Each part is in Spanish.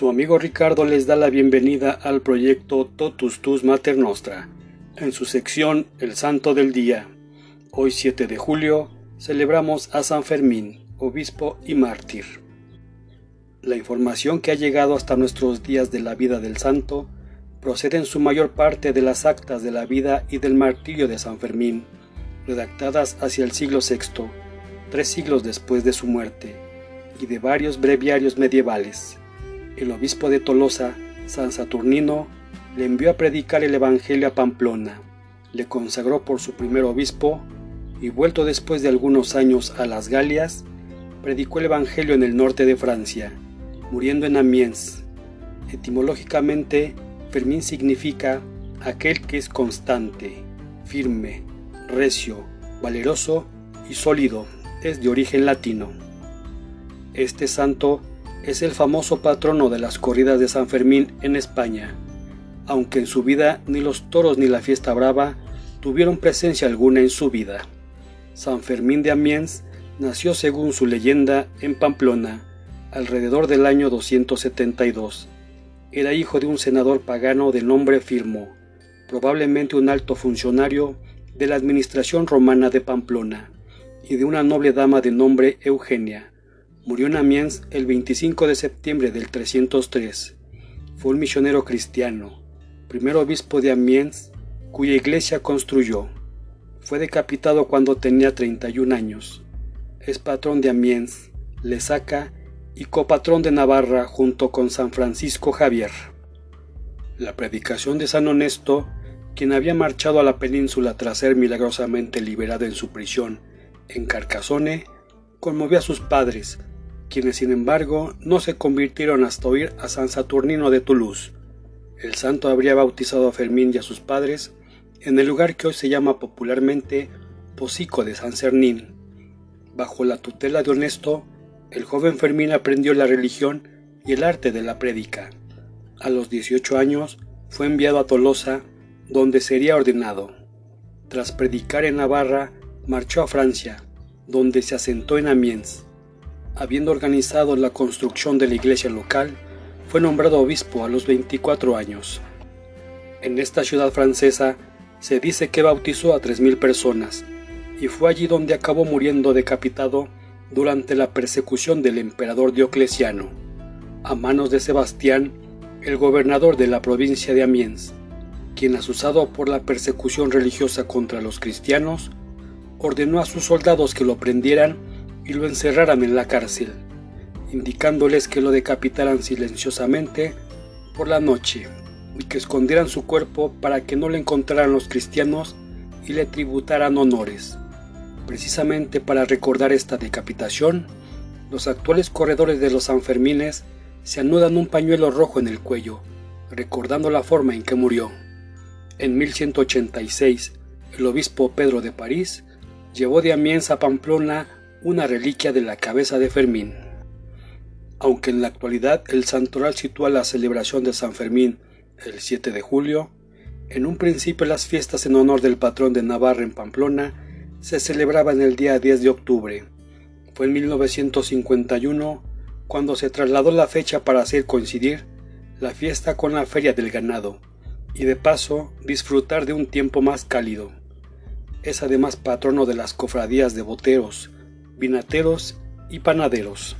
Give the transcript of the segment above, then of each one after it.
Su amigo Ricardo les da la bienvenida al proyecto Totus Tus Mater Nostra, en su sección El Santo del Día. Hoy 7 de julio celebramos a San Fermín, obispo y mártir. La información que ha llegado hasta nuestros días de la vida del santo procede en su mayor parte de las actas de la vida y del martirio de San Fermín, redactadas hacia el siglo VI, tres siglos después de su muerte, y de varios breviarios medievales el obispo de Tolosa, San Saturnino, le envió a predicar el Evangelio a Pamplona, le consagró por su primer obispo y vuelto después de algunos años a las Galias, predicó el Evangelio en el norte de Francia, muriendo en Amiens. Etimológicamente, Fermín significa aquel que es constante, firme, recio, valeroso y sólido, es de origen latino. Este santo es el famoso patrono de las corridas de San Fermín en España, aunque en su vida ni los toros ni la fiesta brava tuvieron presencia alguna en su vida. San Fermín de Amiens nació según su leyenda en Pamplona, alrededor del año 272. Era hijo de un senador pagano de nombre Firmo, probablemente un alto funcionario de la administración romana de Pamplona, y de una noble dama de nombre Eugenia. Murió en Amiens el 25 de septiembre del 303. Fue un misionero cristiano, primer obispo de Amiens, cuya iglesia construyó. Fue decapitado cuando tenía 31 años. Es patrón de Amiens, Lesaca y copatrón de Navarra junto con San Francisco Javier. La predicación de San Honesto, quien había marchado a la península tras ser milagrosamente liberado en su prisión en Carcassone, conmovió a sus padres, quienes sin embargo no se convirtieron hasta oír a San Saturnino de Toulouse. El santo habría bautizado a Fermín y a sus padres en el lugar que hoy se llama popularmente Pocico de San Cernín. Bajo la tutela de Honesto, el joven Fermín aprendió la religión y el arte de la prédica. A los 18 años fue enviado a Tolosa, donde sería ordenado. Tras predicar en Navarra, marchó a Francia, donde se asentó en Amiens habiendo organizado la construcción de la iglesia local, fue nombrado obispo a los 24 años. En esta ciudad francesa se dice que bautizó a 3.000 personas, y fue allí donde acabó muriendo decapitado durante la persecución del emperador Diocleciano, a manos de Sebastián, el gobernador de la provincia de Amiens, quien asusado por la persecución religiosa contra los cristianos, ordenó a sus soldados que lo prendieran y lo encerraran en la cárcel, indicándoles que lo decapitaran silenciosamente por la noche y que escondieran su cuerpo para que no le encontraran los cristianos y le tributaran honores. Precisamente para recordar esta decapitación, los actuales corredores de los Sanfermines se anudan un pañuelo rojo en el cuello, recordando la forma en que murió. En 1186, el obispo Pedro de París llevó de Amiens a Pamplona una reliquia de la cabeza de Fermín. Aunque en la actualidad el santoral sitúa la celebración de San Fermín el 7 de julio, en un principio las fiestas en honor del patrón de Navarra en Pamplona se celebraban el día 10 de octubre. Fue en 1951 cuando se trasladó la fecha para hacer coincidir la fiesta con la feria del ganado y de paso disfrutar de un tiempo más cálido. Es además patrono de las cofradías de boteros, vinateros y panaderos.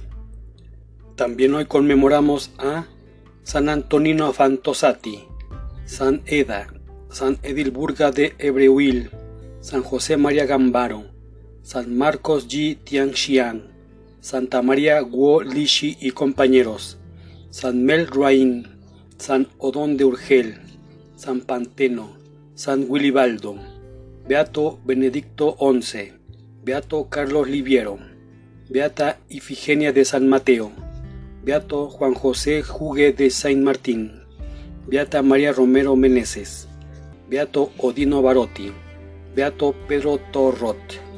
También hoy conmemoramos a San Antonino Afantosati, San Eda, San Edilburga de Ebreuil, San José María Gambaro, San Marcos G. Tianxian, Santa María Guo Lishi y compañeros, San Mel Ruain, San Odón de Urgel, San Panteno, San Willibaldo, Beato Benedicto XI, Beato Carlos Liviero, Beata Ifigenia de San Mateo, Beato Juan José Jugue de Saint Martín, Beata María Romero Meneses, Beato Odino Barotti, Beato Pedro Torrot.